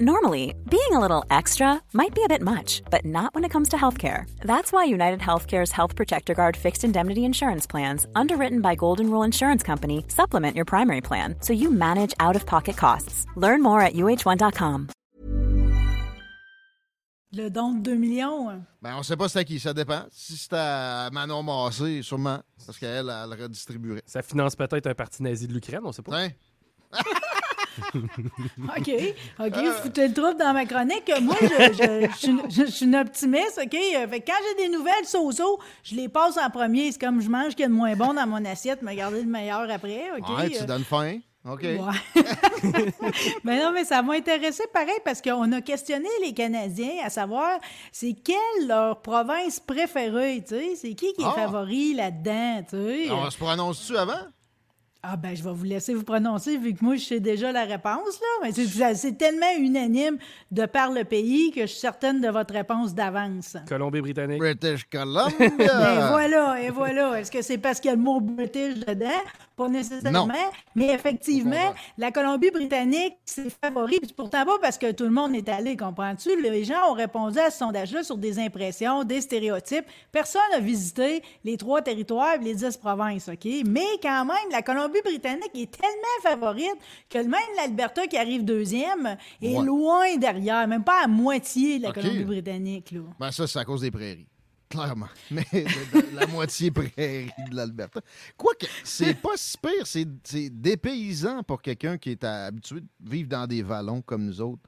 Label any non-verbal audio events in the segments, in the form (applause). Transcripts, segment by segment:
Normally, being a little extra might be a bit much, but not when it comes to healthcare. That's why United Healthcare's Health Protector Guard fixed indemnity insurance plans, underwritten by Golden Rule Insurance Company, supplement your primary plan so you manage out-of-pocket costs. Learn more at uh1.com. Le don de 2 millions. hein. Ben, on sait pas c'est à qui, ça dépend. Si c'était à Manon Massé, sûrement, parce qu'elle, elle redistribuerait. Ça finance peut-être un parti nazi de l'Ukraine, on sait pas. Tiens, (laughs) (laughs) OK. OK, vous foutez le trouble dans ma chronique. Moi, je, je- je suis une- je suis une optimiste, OK? Euh, Fait que quand j'ai des nouvelles so-so, je les passe en premier. C'est comme je mange ce qu'il y a de moins bon dans mon assiette, me garder le meilleur après, OK? ouais, tu Euh, donnes faim. OK. (laughs) Mais non, mais ça m'a intéressé pareil parce qu'on a questionné les Canadiens à savoir c'est quelle leur province préférée, tu sais? C'est qui qui est Ah. favori là-dedans, tu sais? On se prononce-tu avant? Ah ben, je vais vous laisser vous prononcer vu que moi, je sais déjà la réponse, là. Mais c'est- c'est tellement unanime de par le pays que je suis certaine de votre réponse d'avance. Colombie-Britannique. British Columbia. (laughs) Ben voilà, et voilà. Est-ce que c'est parce qu'il y a le mot British dedans? Pas nécessairement. Non. Mais effectivement, la Colombie-Britannique, c'est favori. Puis pourtant pas parce que tout le monde est allé, comprends-tu? Les gens ont répondu à ce sondage-là sur des impressions, des stéréotypes. Personne n'a visité les trois territoires et les dix provinces, OK? Mais quand même, la Colombie-Britannique est tellement favorite que même l'Alberta, qui arrive deuxième, est Ouais. loin derrière, même pas à moitié de la. Colombie-Britannique, là. Ben, ça, c'est à cause des prairies. Clairement. (laughs) Mais la moitié prairie de l'Alberta. Quoique, c'est pas si pire. C'est c'est dépaysant pour quelqu'un qui est habitué de vivre dans des vallons comme nous autres,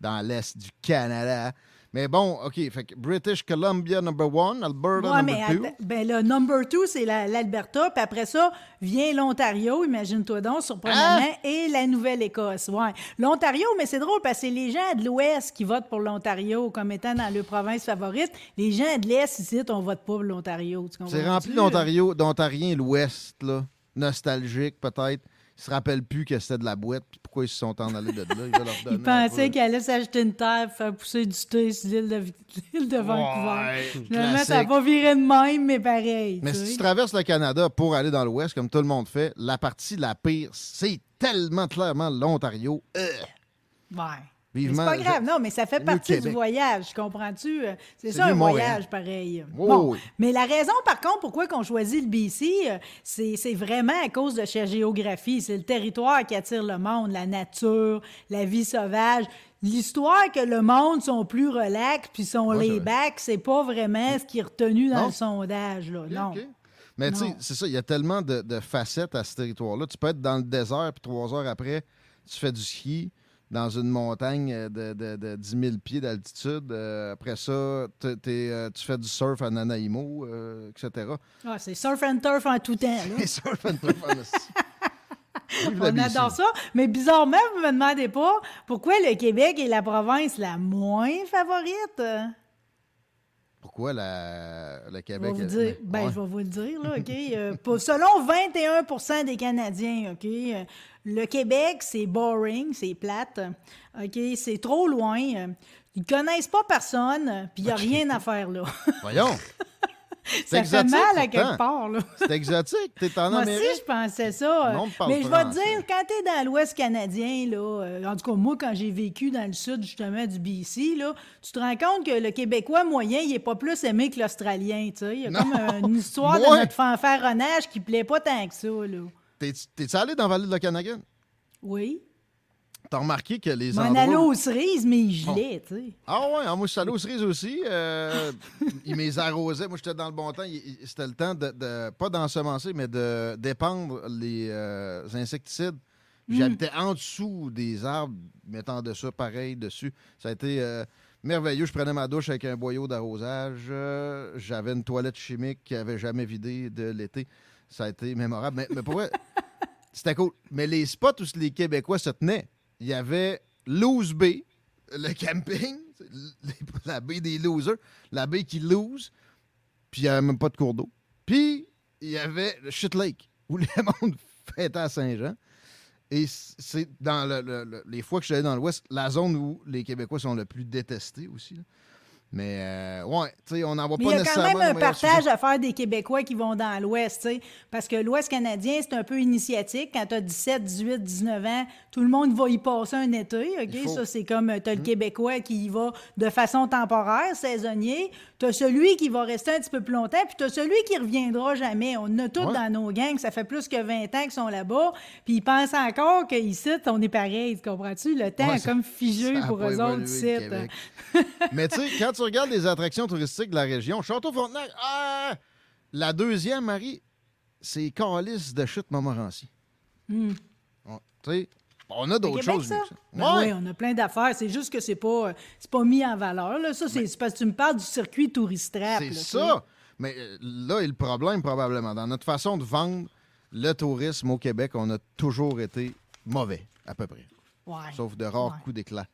dans l'Est du Canada. Mais bon, OK. Fait que British Columbia, number one. Alberta, Ouais, number mais two. ben le number two, c'est la- l'Alberta, puis après ça vient l'Ontario, imagine-toi donc, surprenamment, Hein? et la Nouvelle-Écosse. Ouais. L'Ontario, mais c'est drôle parce que c'est les gens de l'Ouest qui votent pour l'Ontario comme étant dans leur province favorite. Les gens de l'Est, ici, on vote pas pour l'Ontario. C'est rempli d'Ontario, d'Ontariens, l'Ouest, là. Nostalgique, peut-être. Ils se rappellent plus que c'était de la boîte, puis pourquoi ils se sont en allés de là. Ils, veulent leur donner Ils un pensaient qu'ils allaient s'acheter une terre pour faire pousser du thé sur l'île de, (laughs) l'île de Vancouver. Ouais, Finalement, ça n'a classique. pas viré de même, mais pareil. Mais tu si sais. tu traverses le Canada pour aller dans l'Ouest, comme tout le monde fait, la partie la pire, c'est tellement clairement l'Ontario. Euh, Ouais. Vivement, C'est pas grave, je- non, mais ça fait partie du voyage, comprends-tu? Euh, C'est C'est ça, un Montréal. voyage pareil. Bon, oui. Mais la raison, par contre, pourquoi on choisit le BC, euh, c'est c'est vraiment à cause de sa géographie. C'est le territoire qui attire le monde, la nature, la vie sauvage. L'histoire que le monde sont plus relax puis sont Ouais, c'est les vrai. bacs, c'est pas vraiment ce qui est retenu dans Non. le sondage. Là. Non. Mais tu sais, c'est ça, il y a tellement de, de facettes à ce territoire-là. Tu peux être dans le désert, puis trois heures après, tu fais du ski dans une montagne euh, de, de, de 10 000 pieds d'altitude. Euh, après ça, t'es- t'es, euh, tu fais du surf à Nanaimo, euh, etc. Ah, c'est surf and turf en tout temps. (laughs) Et surf and turf en (laughs) On adore ça. Mais bizarrement, vous me demandez pas pourquoi le Québec est la province la moins favorite. Pourquoi la, le Je vais Québec... vous est- dire, ben, Ouais. je vais vous le dire, là, (laughs) OK? Euh, pour- selon 21% des Canadiens, OK? euh, le Québec, c'est boring, c'est plate, OK? C'est trop loin. euh, Ils connaissent pas personne, puis il n'y a rien à faire là. Voyons! (laughs) Ça fait exotique, mal à quelque part, là. C'est exotique. T'es en Moi aussi, Amérique. je pensais ça. Parle Mais je vais te dire, quand tu es dans l'Ouest canadien, là, euh, en tout cas, moi, quand j'ai vécu dans le sud, justement, du BC, là, tu te rends compte que le Québécois moyen, il est pas plus aimé que l'Australien. tu sais. Il y a Non. comme euh, une histoire de notre fanfaronnage qui plaît pas tant que ça. Là. T'es- T'es-tu allé dans la vallée de l'Okanagan? Oui. T'as remarqué que les M'en endroits... allais aux cerises, mais il gelait, tu sais. Ah ouais, ah, moi je suis allé aux cerises aussi. Euh, il m'les arrosait. Moi j'étais dans le bon temps. C'était le temps de, de- pas d'ensemencer, mais de dépandre les euh, insecticides. Hmm. J'habitais en dessous des arbres, mettant de ça pareil dessus. Ça a été euh, merveilleux. Je prenais ma douche avec un boyau d'arrosage. Euh, J'avais une toilette chimique qui avait jamais vidé de l'été. Ça a été mémorable. Mais, mais pour vrai, (laughs) c'était cool. Mais les spots où les Québécois se tenaient, il y avait Loose Bay, le camping, (laughs) la baie des losers, la baie qui lose, puis il n'y avait même pas de cours d'eau. Puis il y avait le Shit Lake, où le (laughs) monde fêtait à Saint-Jean. Et c'est dans le- le- le- les fois que je suis allé dans l'Ouest, la zone où les Québécois sont le plus détestés aussi. Mais euh, ouais, tu sais, on n'en voit pas il y a quand nécessairement même un partage à faire des Québécois qui vont dans l'Ouest, tu sais, parce que l'Ouest canadien, c'est un peu initiatique. Quand tu as 17, 18, 19 ans, tout le monde va y passer un été, OK? Ça, c'est comme, tu as Hum. le Québécois qui y va de façon temporaire, saisonnier. Tu as celui qui va rester un petit peu plus longtemps, puis tu as celui qui reviendra jamais. On a tous Ouais. dans nos gangs, ça fait plus que 20 ans qu'ils sont là-bas, puis ils pensent encore qu'ici, on est pareil, tu comprends-tu? Le temps Ouais, est comme figé pour eux autres ici. Québec. Mais tu sais, (laughs) quand tu regardes les attractions touristiques de la région, Château-Frontenac, ah, la deuxième, Marie, c'est Calice de chute Montmorency. Ouais, tu sais, on a d'autres choses. ça? Ben Ouais. oui, on a plein d'affaires. C'est juste que c'est pas, euh, c'est pas mis en valeur. Là. Ça, c'est parce que tu me parles du circuit touristrap. C'est ça. Mais euh, là est le problème, probablement. Dans notre façon de vendre le tourisme au Québec, on a toujours été mauvais, à peu près. Ouais. Sauf de rares Ouais. coups d'éclat.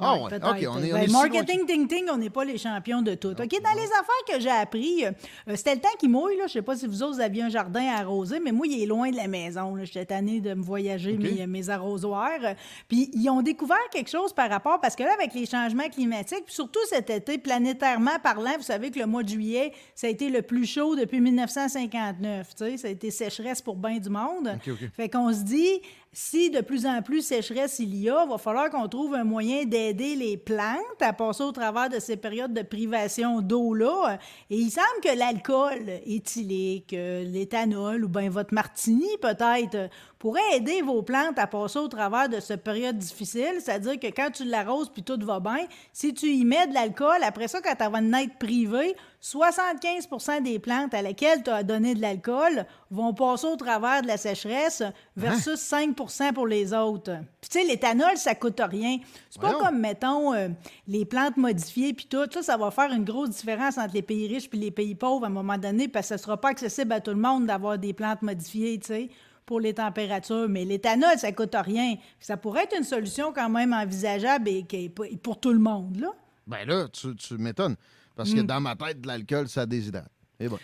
Ah ouais. OK, on est, on Ben, est si loin marketing ting ting, on n'est pas les champions de tout. OK, dans les affaires que j'ai appris, euh, c'était le temps qui mouille. Là. Je sais pas si vous autres vous aviez un jardin arrosé, mais moi, il est loin de la maison. J'étais tannée de me voyager OK. mes, mes arrosoirs. Puis ils ont découvert quelque chose par rapport, parce que là, avec les changements climatiques, puis surtout cet été, planétairement parlant, vous savez que le mois de juillet, ça a été le plus chaud depuis 1959. tu sais. Ça a été sécheresse pour bien du monde. OK, OK. Fait qu'on se dit, si de plus en plus sécheresse il y a, va falloir qu'on trouve un moyen d'aider les plantes à passer au travers de ces périodes de privation d'eau-là. Et il semble que l'alcool éthylique, euh, l'éthanol ou bien votre martini peut-être pourrait aider vos plantes à passer au travers de cette période difficile. C'est-à-dire que quand tu l'arroses puis tout va bien, si tu y mets de l'alcool, après ça, quand tu vas naître privé, 75% des plantes à laquelle tu as donné de l'alcool vont passer au travers de la sécheresse versus 5% pour les autres. Puis tu sais, l'éthanol, ça coûte rien. C'est pas comme, mettons, euh, les plantes modifiées puis tout. Ça, ça va faire une grosse différence entre les pays riches puis les pays pauvres à un moment donné parce que ce sera pas accessible à tout le monde d'avoir des plantes modifiées, tu sais pour les températures, mais l'éthanol, ça coûte rien. Ça pourrait être une solution quand même envisageable et qui est pour tout le monde, là. Ben là, tu, tu m'étonnes. Parce Mm. que dans ma tête, l'alcool, ça déshydrate. Et bon.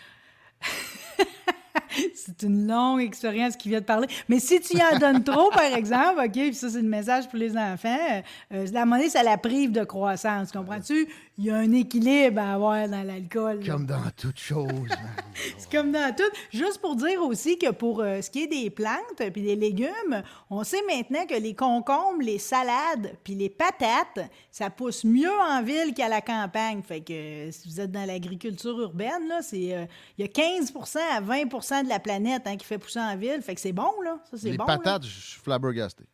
(laughs) C'est une longue expérience qui vient de parler. Mais si tu y en donnes trop, par exemple, OK, puis ça, c'est le message pour les enfants, euh, la monnaie, ça la prive de croissance, comprends-tu? Il y a un équilibre à avoir dans l'alcool. Comme dans toute chose. (laughs) C'est comme dans tout. Juste pour dire aussi que pour euh, ce qui est des plantes puis des légumes, on sait maintenant que les concombres, les salades puis les patates, ça pousse mieux en ville qu'à la campagne. Fait que euh, si vous êtes dans l'agriculture urbaine, là, c'est euh, il y a 15% à 20% de la planète hein, qui fait pousser en ville. Fait que c'est bon, là. Ça, c'est Les bon. là. patates, je suis flabbergasté.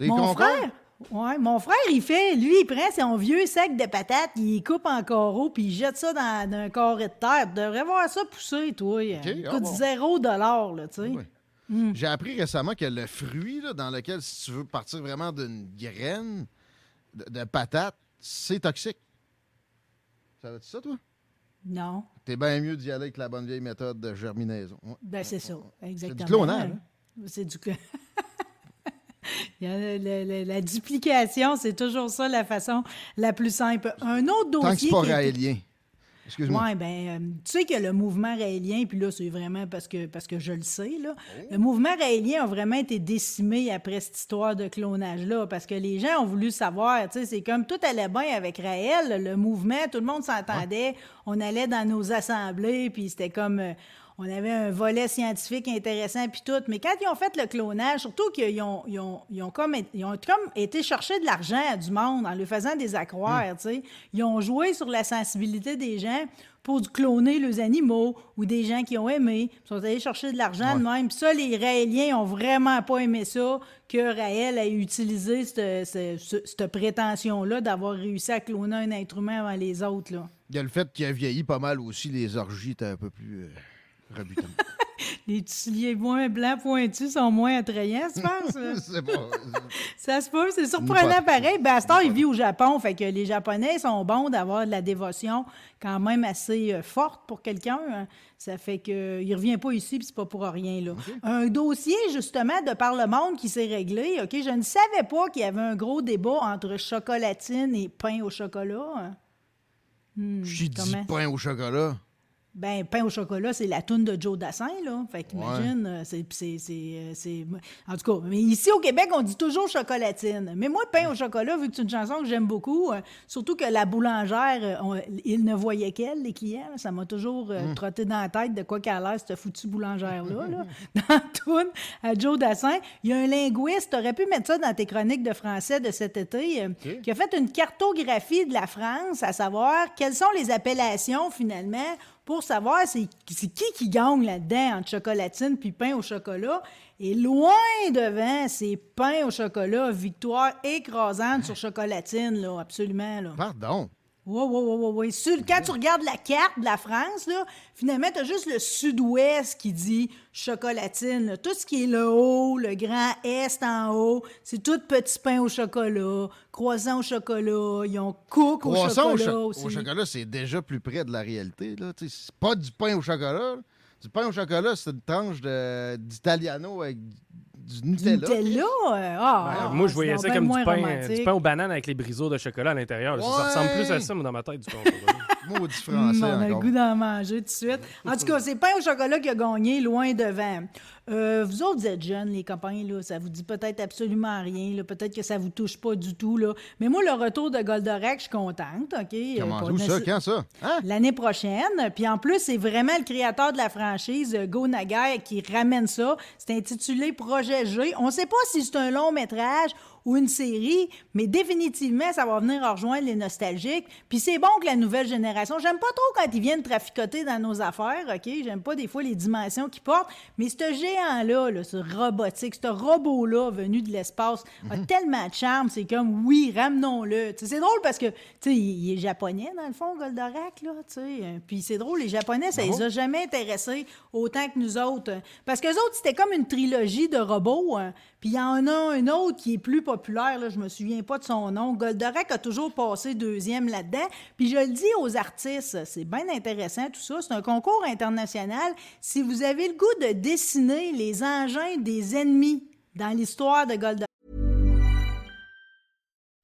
Mon frère, ouais, mon frère, il fait, lui, il prend son vieux sac de patates, il les coupe en carreaux, puis il jette ça dans, dans un carré de terre. Tu devrais voir ça pousser, toi. Il ah coûte bon. zéro dollar, là, tu sais. Oui. Mm. J'ai appris récemment que le fruit là, dans lequel, si tu veux partir vraiment d'une graine de, de patate, c'est toxique. Savais-tu ça, toi? Non. T'es bien mieux d'y aller avec la bonne vieille méthode de germinaison. Ben, c'est ça, exactement. hein? C'est du clonage. (laughs) Il y a le- le- le- la duplication, c'est toujours ça la façon la plus simple. Un autre dossier. Tant que c'est pas raélien. Excuse-moi. Oui, ben, euh, tu sais que le mouvement raélien, puis là, c'est vraiment parce que, parce que je le sais, là, Oh. le mouvement raélien a vraiment été décimé après cette histoire de clonage-là, parce que les gens ont voulu savoir, tu sais, c'est comme tout allait bien avec Raël, le mouvement, tout le monde s'entendait, on allait dans nos assemblées, puis c'était comme... euh, on avait un volet scientifique intéressant puis tout, mais quand ils ont fait le clonage, surtout qu'ils ont, ils ont, ils ont comme, ils ont comme été chercher de l'argent à du monde en lui faisant des accroires, tu sais. Ils ont joué sur la sensibilité des gens pour cloner les animaux ou des gens qui ont aimé. Ils sont allés chercher de l'argent de même. Puis ça, les Raéliens ont vraiment pas aimé ça, que Raël ait utilisé cette, cette- cette- cette prétention-là d'avoir réussi à cloner un être humain avant les autres, là. Il y a le fait qu'il a vieilli pas mal aussi. Les orgies étaient un peu plus euh. (laughs) Les souliers moins blancs pointus sont moins attrayants, tu penses? là? (laughs) C'est pas. Ça se peut, c'est surprenant pareil. Temps, il vit au Japon, fait que les Japonais sont bons d'avoir de la dévotion quand même assez euh, forte pour quelqu'un. hein. Ça fait que il revient pas ici, puis c'est pas pour rien. Là. Un dossier, justement, de par le monde qui s'est réglé. OK, je ne savais pas qu'il y avait un gros débat entre chocolatine et pain au chocolat. hein. Hmm, J'ai dit pain au chocolat. Ben, pain au chocolat, c'est la toune de Joe Dassin, là. Fait qu'imagine, euh, c'est, c'est, c'est, euh, c'est- En tout cas, mais ici au Québec, on dit toujours chocolatine. Mais moi, pain au chocolat, vu que c'est une chanson que j'aime beaucoup, euh, surtout que la boulangère, euh, on- il ne voyait qu'elle, les clients, là, ça m'a toujours euh, trotté dans la tête de quoi qu'elle a l'air, cette foutue boulangère-là, là. (laughs) (laughs) Dans la toune à Joe Dassin. Il y a un linguiste, tu aurais pu mettre ça dans tes chroniques de français de cet été, euh, qui a fait une cartographie de la France, à savoir quelles sont les appellations, finalement, pour savoir c'est c'est qui qui gagne là-dedans entre chocolatine puis pain au chocolat. Et loin devant, c'est pain au chocolat, victoire écrasante sur chocolatine, là, absolument. Là. Pardon. Oui, oui, oui, oui. Sur- quand tu regardes la carte de la France, là, finalement, tu as juste le sud-ouest qui dit chocolatine. là. Tout ce qui est le haut, le grand est en haut, c'est tout petit pain au chocolat, croissant au chocolat, ils ont cook au Croissant au, chocolat cho- aussi. au chocolat, c'est déjà plus près de la réalité. C'est pas du pain au chocolat. Du pain au chocolat, c'est une tranche d'italiano avec du Nutella. Nutella? euh, ah, Ben, ah, moi, je voyais ça comme du pain, euh, du pain aux bananes avec les briseaux de chocolat à l'intérieur. Ça, ressemble plus à ça, moi, dans ma tête, du pain au chocolat. Maudit français on a le goût d'en manger tout de suite. En tout cas, c'est pain au chocolat qui a gagné loin devant. Euh, vous autres, vous êtes jeunes, les copains, là, ça vous dit peut-être absolument rien. Peut-être que ça vous touche pas du tout. Là. Mais moi, le retour de Goldorak, je suis contente. OK? Euh, Comment où ça? Quand ça? Hein? L'année prochaine. Puis en plus, c'est vraiment le créateur de la franchise, euh, Go Nagai, qui ramène ça. C'est intitulé Projet G. On ne sait pas si c'est un long métrage ou une série, mais définitivement, ça va venir rejoindre les nostalgiques. Puis c'est bon que la nouvelle génération, j'aime pas trop quand ils viennent traficoter dans nos affaires, OK? J'aime pas des fois les dimensions qu'ils portent, mais ce géant-là, là, ce robotique, ce robot-là venu de l'espace, a tellement de charme, c'est comme, oui, ramenons-le. C'est drôle parce que, tu sais, il est japonais, dans le fond, Goldorak, là, tu sais. Euh, Puis c'est drôle, les Japonais, ça les a jamais intéressés autant que nous autres. Parce que autres, c'était comme une trilogie de robots. hein. Puis il y en a un autre qui est plus populaire, là, je me souviens pas de son nom. Goldorak a toujours passé deuxième là-dedans. Puis je le dis aux artistes, c'est bien intéressant tout ça. C'est un concours international. Si vous avez le goût de dessiner les engins des ennemis dans l'histoire de Goldorak,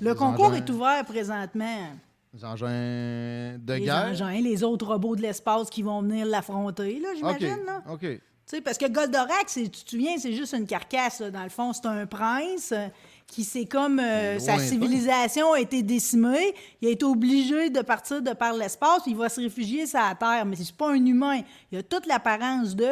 Le concours engins. est ouvert présentement. Les engins de Les guerre? engins, les autres robots de l'espace qui vont venir l'affronter, là, OK. j'imagine. là. OK. Tu sais, parce que Goldorak, tu te souviens, c'est juste une carcasse. là. Dans le fond, c'est un prince euh, qui, c'est comme euh, sa lointain. civilisation a été décimée. Il a été obligé de partir de par l'espace. Il va se réfugier sur la Terre. Mais c'est pas un humain. Il a toute l'apparence de.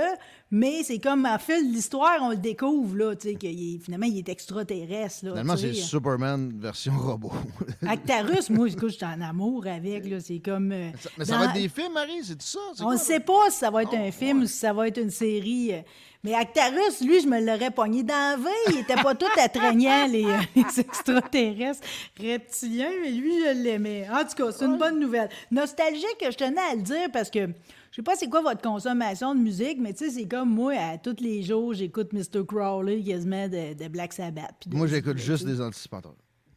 Mais c'est comme, à fil de l'histoire, on le découvre, là, tu sais, qu'il est- finalement, il est extraterrestre. Là, Finalement, c'est. Superman version robot. (laughs) Actarus, moi, écoute, je suis en amour avec. là. C'est comme. euh, Mais ça dans- va être des films, Marie? C'est tout ça? On ne sait pas si ça va être Oh, un film ouais. ou si ça va être une série. euh. Mais Actarus, lui, je me l'aurais pogné dans la veille. Il était pas tout attrayant, les, euh, (laughs) les extraterrestres reptiliens, mais lui, je l'aimais. En tout cas, c'est une bonne nouvelle. Nostalgique, je tenais à le dire parce que je sais pas c'est quoi votre consommation de musique, mais tu sais, c'est comme moi, à tous les jours, j'écoute Mr. Crowley quasiment de, de Black Sabbath. de- Moi, j'écoute juste des anticipateurs.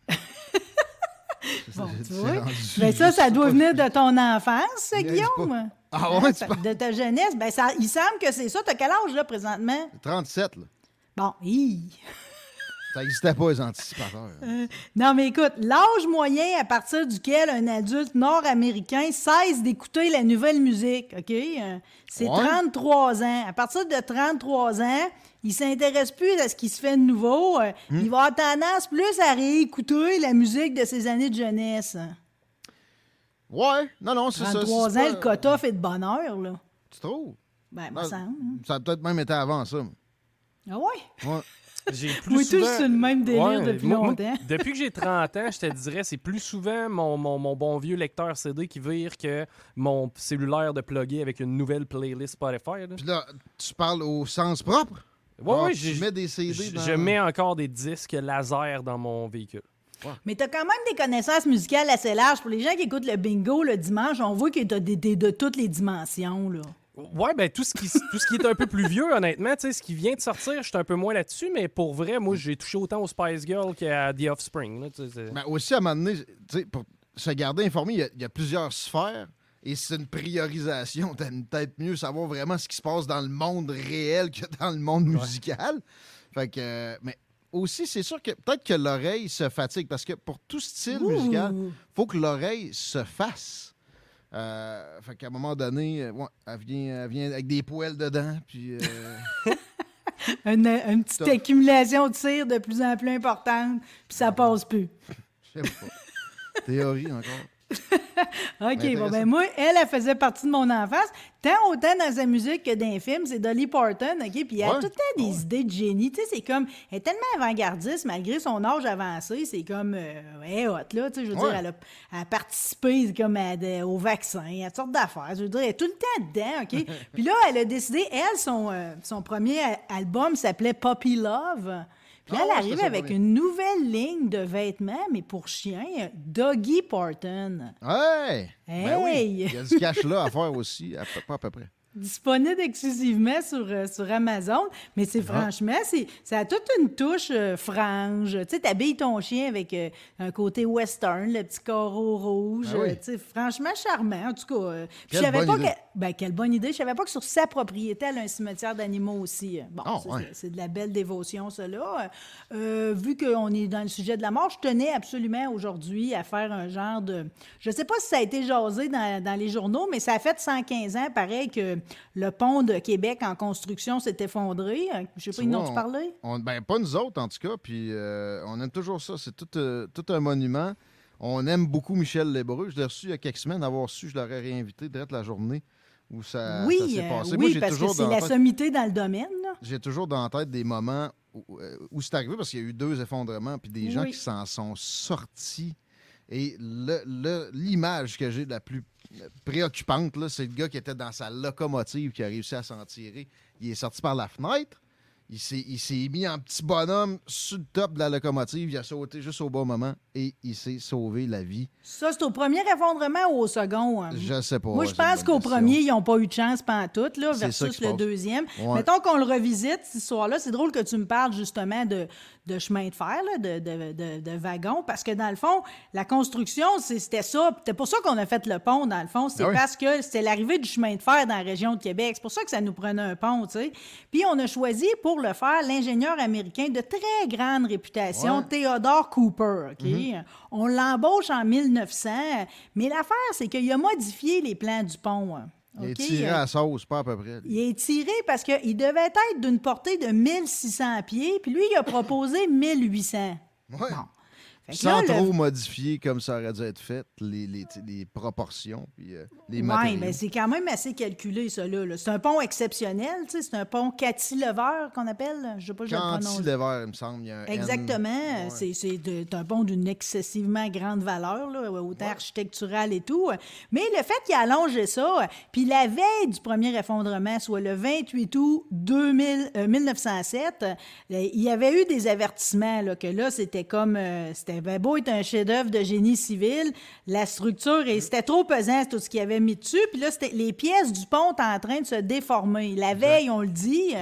(laughs) Bon, tu vois. rendu Ben ça, ça doit venir de ton enfance, Guillaume? Ah Hein, ouais, tu parles- De ta jeunesse, ben ça, il semble que c'est ça. T'as quel âge, là, présentement? 37, là. Bon, hi. Ça n'existait pas, les anticipateurs. Non, mais écoute, l'âge moyen à partir duquel un adulte nord-américain cesse d'écouter la nouvelle musique, OK? Euh, C'est Ouais. 33 ans. À partir de 33 ans, il s'intéresse plus à ce qui se fait de nouveau. Euh, Hmm. Il va avoir tendance plus à réécouter la musique de ses années de jeunesse. Ouais, non, non, c'est ça. 33 c'est ans, pas- le quota fait de bonheur, là. Tu trouves? Ben, me Ah, semble. Ça a peut-être même été avant ça. Ah ouais? Ouais. J'ai plus Moi, souvent... tous sur le même délire depuis moi- moi, longtemps. depuis que j'ai 30 ans, je te dirais, c'est plus souvent mon, mon, mon bon vieux lecteur CD qui vire que mon cellulaire de plugger avec une nouvelle playlist Spotify. là. Puis là, tu parles au sens propre? Ouais, tu j'ai- mets des CD je, dans... je mets encore des disques laser dans mon véhicule. Mais t'as quand même des connaissances musicales assez larges. Pour les gens qui écoutent le bingo le dimanche, on voit que t'as des, des- de toutes les dimensions, là. Ouais, ben tout ce qui, tout ce qui est un peu plus vieux, honnêtement, tu sais, ce qui vient de sortir, je suis un peu moins là-dessus, mais pour vrai, moi, j'ai touché autant aux Spice Girls qu'à The Offspring. là, Mais aussi, à un moment donné, pour se garder informé, il y a- il y, a plusieurs sphères et c'est une priorisation. T'aimes peut-être mieux savoir vraiment ce qui se passe dans le monde réel que dans le monde musical. Fait que, euh, mais aussi, c'est sûr que peut-être que l'oreille se fatigue parce que pour tout style musical, faut que l'oreille se fasse. Euh, fait qu'à un moment donné, euh, ouais, elle, vient, elle vient avec des poils dedans, puis... euh, (laughs) Une, une petite accumulation de cire de plus en plus importante, puis ça passe plus. (laughs) je sais pas. Théorie encore. OK, bon, ben moi, elle, elle faisait partie de mon enfance. Tant autant dans sa musique que dans les films, c'est Dolly Parton, OK? Puis elle a Ouais. tout le temps des idées de génie. Tu sais, c'est comme... Elle est tellement avant-gardiste, malgré son âge avancé, c'est comme... Euh, elle est hot, là. Tu sais, je veux Ouais. dire, elle a, elle a participé comme à de- au vaccin, à toutes sortes d'affaires. Je veux dire, elle est tout le temps dedans, OK? (laughs) Puis là, elle a décidé... Elle, son, euh, son premier album s'appait Puppy Love. Là, Ah elle arrive avec une nouvelle ligne de vêtements, mais pour chiens, Doggy Parton. Ouais! Ben oui, Hey! il y a du cash là à faire aussi, à peu, pas à peu près. Disponible exclusivement sur, euh, sur Amazon. Mais c'est franchement, c'est, ça a toute une touche euh, frange. Tu sais, t'habilles ton chien avec euh, un côté western, le petit carreau rouge. Ah oui. euh, tu sais, franchement charmant, en tout cas. je savais pas idée. que... Ben, quelle bonne idée. Je savais pas que sur sa propriété, elle a un cimetière d'animaux aussi. Bon, Ah, ça, ouais. c'est, c'est de la belle dévotion. Euh, vu qu'on est dans le sujet de la mort, je tenais absolument aujourd'hui à faire un genre de... Je sais pas si ça a été jasé dans, dans les journaux, mais ça a fait 115 ans, pareil, que le pont de Québec en construction s'est effondré. Euh, Je sais pas, ils vois, n'ont on- parlé? on- ben, pas nous autres, en tout cas. Puis euh, on aime toujours ça. C'est tout, euh, tout un monument. On aime beaucoup Michel Lébreux. Je l'ai reçu il y a quelques semaines. Avoir su, je l'aurais réinvité direct la journée où ça, oui, ça s'est passé. oui, Moi, parce que c'est la tête- sommité dans le domaine. j'ai toujours dans la tête des moments où, où c'est arrivé parce qu'il y a eu deux effondrements puis des gens qui s'en sont sortis. Et l'image que j'ai la plus préoccupante, c'est le gars qui était dans sa locomotive qui a réussi à s'en tirer. Il est sorti par la fenêtre. Il s'est mis en petit bonhomme sur le top de la locomotive. Il a sauté juste au bon moment et il s'est sauvé la vie. Ça, c'est au premier effondrement ou au second? hein? Je sais pas. Moi, je c'est pense qu'au premier, ils n'ont pas eu de chance pantoute, là, C'est ça versus le deuxième. Ouais. Mettons qu'on le revisite, cette histoire-là. C'est drôle que tu me parles justement de, de chemin de fer, là, de, de, de, de wagons, parce que dans le fond, la construction, c'est- c'était ça. C'était pour ça qu'on a fait le pont, dans le fond. C'est Ah oui. parce que c'était l'arrivée du chemin de fer dans la région de Québec. C'est pour ça que ça nous prenait un pont, tu sais. Puis on a choisi pour le faire l'ingénieur américain de très grande réputation, Ouais. Theodore Cooper, OK? On l'embauche en 1900, mais l'affaire, c'est qu'il a modifié les plans du pont. hein. Il est tiré à sauce, pas à peu près. Il est tiré parce qu'il devait être d'une portée de 1600 pieds, puis lui, il a proposé 1800. Ouais. Que Sans là, le- trop modifier comme ça aurait dû être fait, les, les, les proportions puis euh, les Oui, matériaux. mais c'est quand même assez calculé, ça, là. C'est un pont exceptionnel, tu sais. C'est un pont cantilever qu'on appelle. Je sais pas, je. Cantilever, il me semble. Il y a un N. Exactement. Ouais. C'est- un pont d'une excessivement grande valeur, là, autant architecturale et tout. Mais le fait qu'il a allongé ça, puis la veille du premier effondrement, soit le 28 août 2000, euh, 1907, euh, il y avait eu des avertissements là, que là, c'était comme... euh, c'était ben beau être un chef-d'œuvre de génie civil, la structure, et c'était trop pesant, tout ce qu'il avait mis dessus. Puis là, c'était- les pièces du pont étaient en train de se déformer. La veille, on le dit.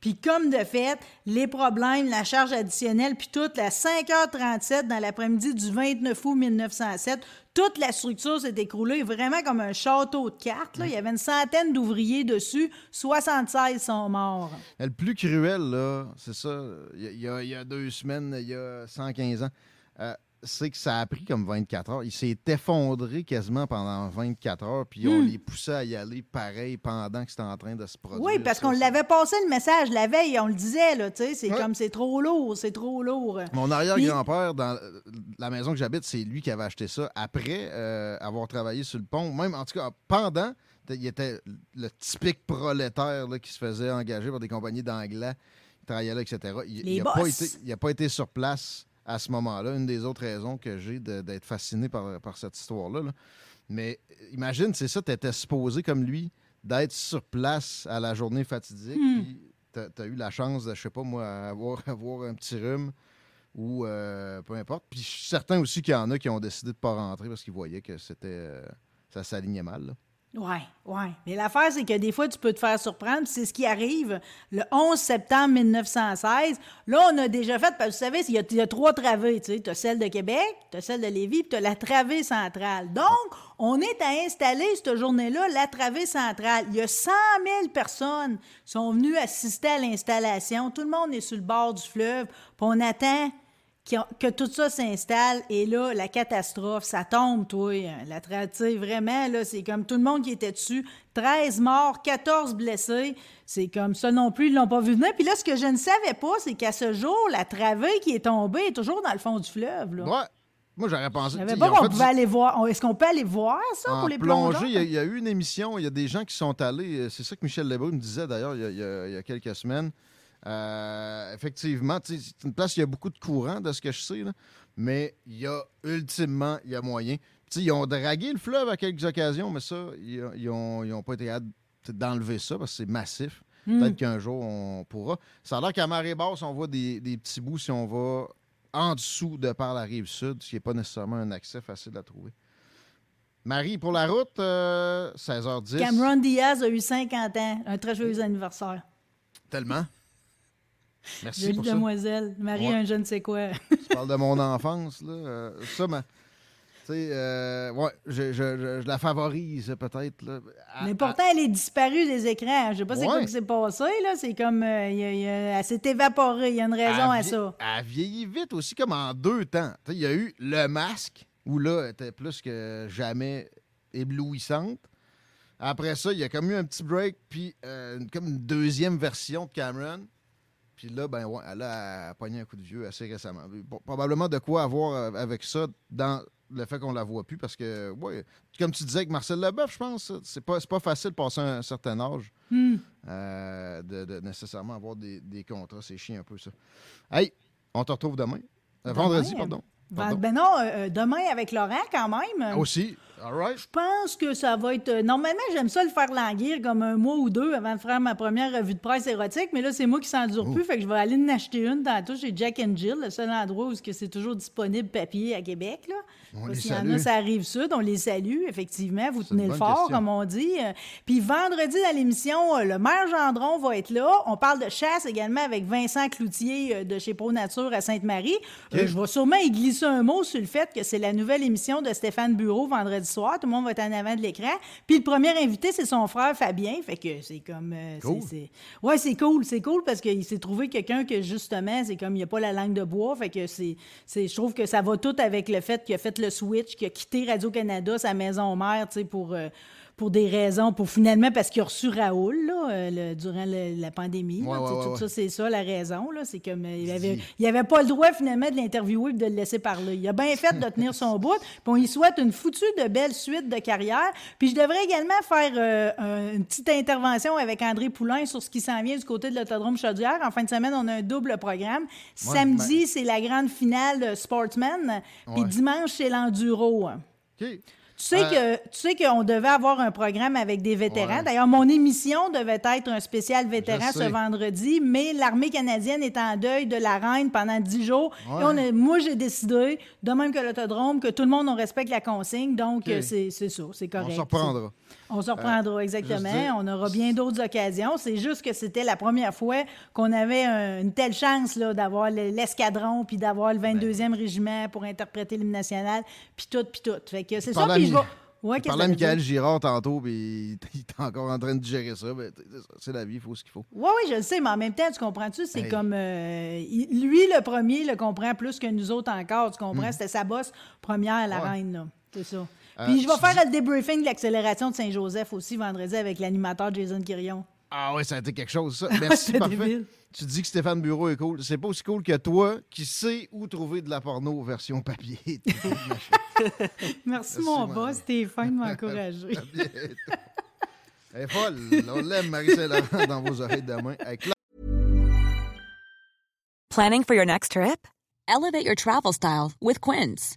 Puis comme de fait, les problèmes, la charge additionnelle, puis toute la 5h37 dans l'après-midi du 29 août 1907, toute la structure s'est écroulée vraiment comme un château de cartes. Là. Il y avait une centaine d'ouvriers dessus, 76 sont morts. Le plus cruel, là, c'est ça, il y, a, il y a deux semaines, il y a 115 ans, euh, c'est que ça a pris comme 24 heures. Il s'est effondré quasiment pendant 24 heures, puis on les poussait à y aller pareil pendant que c'était en train de se produire. Oui, parce qu'on l'avait passé le message la veille, on le disait, là, tu sais, c'est Ouais. comme c'est trop lourd, c'est trop lourd. Mon arrière-grand-père, dans la maison que j'habite, c'est lui qui avait acheté ça après euh, avoir travaillé sur le pont. Même, en tout cas, pendant, il était le typique prolétaire là, qui se faisait engager par des compagnies d'anglais. Il travaillait là, etc. Il n'a pas, été- il a pas été sur place à ce moment-là. Une des autres raisons que j'ai d'être fasciné par, par cette histoire-là. là. Mais euh, imagine, c'est ça, tu étais supposé comme lui d'être sur place à la journée fatidique. Puis tu as eu la chance de, je sais pas moi, avoir, (laughs) avoir un petit rhume ou euh, peu importe. Puis je suis certain aussi qu'il y en a qui ont décidé de ne pas rentrer parce qu'ils voyaient que c'était euh, ça s'alignait mal. là. Oui, oui. Mais l'affaire, c'est que des fois, tu peux te faire surprendre. C'est ce qui arrive le 11 septembre 1916. Là, on a déjà fait, parce que vous savez, il y a, trois travées. Tu as celle de Québec, tu as celle de Lévis, puis tu as la travée centrale. Donc, on est à installer cette journée-là la travée centrale. Il y a 100 000 personnes qui sont venues assister à l'installation. Tout le monde est sur le bord du fleuve, puis on attend que tout ça s'installe et là, la catastrophe, ça tombe, toi. La vraiment, là, c'est comme tout le monde qui était dessus. 13 morts, 14 blessés. C'est comme ça non plus, ils l'ont pas vu venir. Puis là, ce que je ne savais pas, c'est qu'à ce jour, la travée qui est tombée est toujours dans le fond du fleuve. Là. Ouais. Moi, j'aurais pensé. Je pas qu'on pouvait du- aller voir. Est-ce qu'on peut aller voir ça en pour les plongeurs? il y, a, il y a eu une émission, il y a des gens qui sont allés, euh, c'est ça que Michel Lebrun me disait d'ailleurs il y a quelques semaines. Euh, effectivement, c'est une place où il y a beaucoup de courant, de ce que je sais, là, mais il y a ultimement, il y a moyen. Ils ont dragué le fleuve à quelques occasions, mais ça, ils n'ont pas été hâte d'enlever ça parce que c'est massif. Hmm. Peut-être qu'un jour, on pourra. Ça a l'air qu'à marée basse, on voit des, des petits bouts si on va en dessous de par la rive sud, ce qui n'est pas nécessairement un accès facile à trouver. Marie, pour la route, euh, 16h10. Cameron Diaz a eu 50 ans. Un très joyeux anniversaire. Tellement. Merci Jolie pour ça. demoiselle. Marie, Ouais. un je ne sais quoi. (laughs) Tu parles de mon enfance, là. euh, ça, ma- Tu sais, euh, ouais, je, je- je- je la favorise peut-être. Mais pourtant, elle est disparue des écrans. Je sais pas c'est quoi qui s'est passé, là. C'est comme... euh, y a- il y a- elle s'est évaporée. Il y a une raison à ça. Elle vieillit vite aussi, comme en deux temps. Tu sais, Il y a eu le masque, où là, elle était plus que jamais éblouissante. Après ça, il y a comme eu un petit break, puis euh, comme une deuxième version de Cameron. Puis là, ben ouais, elle a pogné un coup de vieux assez récemment. Pro- Probablement de quoi avoir euh, avec ça dans le fait qu'on la voit plus, parce que, ouais, comme tu disais avec Marcel Leboeuf, je pense, c'est pas, pas facile de passer un certain âge. Hmm. euh, de, de nécessairement avoir des, des contrats. C'est chiant un peu, ça. Hey, on te retrouve demain. Euh, Demain, vendredi, pardon. Ben, Pardon. ben non, euh, demain avec Laurent, quand même. Aussi. All right. Je pense que ça va être. euh, Normalement, j'aime ça le faire languir comme un mois ou deux avant de faire ma première revue de presse érotique, mais là, c'est moi qui s'endure plus, fait que je vais aller en acheter une tantôt chez Jack and Jill, le seul endroit où c'est toujours disponible papier à Québec. Là. On les qu'il y en salue. a, ça arrive sud, on les salue, effectivement. Vous tenez le fort, question. comme on dit. Euh, Puis vendredi, dans l'émission, euh, le maire Gendron va être là. On parle de chasse également avec Vincent Cloutier de chez Pro Nature à Sainte-Marie. Euh, je vais sûrement y glisser un mot sur le fait que c'est la nouvelle émission de Stéphane Bureau vendredi soir. Tout le monde va être en avant de l'écran. Puis le premier invité, c'est son frère Fabien. Fait que c'est comme. euh, c'est- Cool. c'est- Ouais, c'est cool. C'est cool parce qu'il s'est trouvé quelqu'un que justement, c'est comme il n'y a pas la langue de bois. Fait que c'est. c'est- Je trouve que ça va tout avec le fait qu'il a fait le switch, qu'il a quitté Radio-Canada, sa maison mère, tu sais, pour. euh, pour des raisons, pour finalement, parce qu'il a reçu Raoul là, euh, le- durant le- la pandémie. là. Ouais, sais, ouais, tout ouais, ça, c'est ça la raison. Là. C'est comme, euh, il avait, dit. il avait pas le droit finalement de l'interviewer et de le laisser parler. Il a bien fait de tenir son (laughs) bout. Puis on y souhaite une foutue de belle suite de carrière. Puis je devrais également faire euh, un- une petite intervention avec André Poulain sur ce qui s'en vient du côté de l'autodrome Chaudière. En fin de semaine, on a un double programme. Samedi, c'est la grande finale de Sportsman. Puis dimanche, c'est l'enduro. OK. Tu sais Euh, que tu sais qu'on devait avoir un programme avec des vétérans. Ouais. D'ailleurs, mon émission devait être un spécial vétéran ce vendredi, mais l'armée canadienne est en deuil de la reine pendant dix jours. Ouais. Et on a- moi, j'ai décidé, de même que l'autodrome, que tout le monde on respecte la consigne. Donc, euh, c'est c'est ça, c'est On correct. se reprendra. On se reprendra, juste exactement. dire- On aura bien d'autres occasions. C'est juste que c'était la première fois qu'on avait un- une telle chance d'avoir le- l'escadron, puis d'avoir le 22e Ben régiment pour interpréter l'hymne national, puis tout, puis tout. Fait que c'est ça, à puis je vais... Ouais, Je parlais à Michael? Girard tantôt, puis (laughs) il est encore en train de digérer ça. Ben, c'est ça, c'est la vie, il faut ce qu'il faut. Oui, oui, je le sais, mais en même temps, tu comprends-tu? C'est Hey. comme. euh, lui, le premier, le comprend plus que nous autres encore. Tu comprends? C'était sa bosse première, la Hmm. Ouais. reine, là. C'est ça. Euh, Puis je vais faire dis- le débriefing de l'accélération de Saint-Joseph aussi vendredi avec l'animateur Jason Quirion. Ah ouais, ça a été quelque chose, ça. (laughs) Merci, parfait. débile. Tu dis que Stéphane Bureau est cool. C'est pas aussi cool que toi qui sais où trouver de la porno version papier. (laughs) Merci, Merci, mon boss. Fin de m'encourager. (laughs) Elle est folle. On l'aime, Marie-Céline, dans vos oreilles demain. Avec Planning for your next trip? Elevate your travel style with Quince.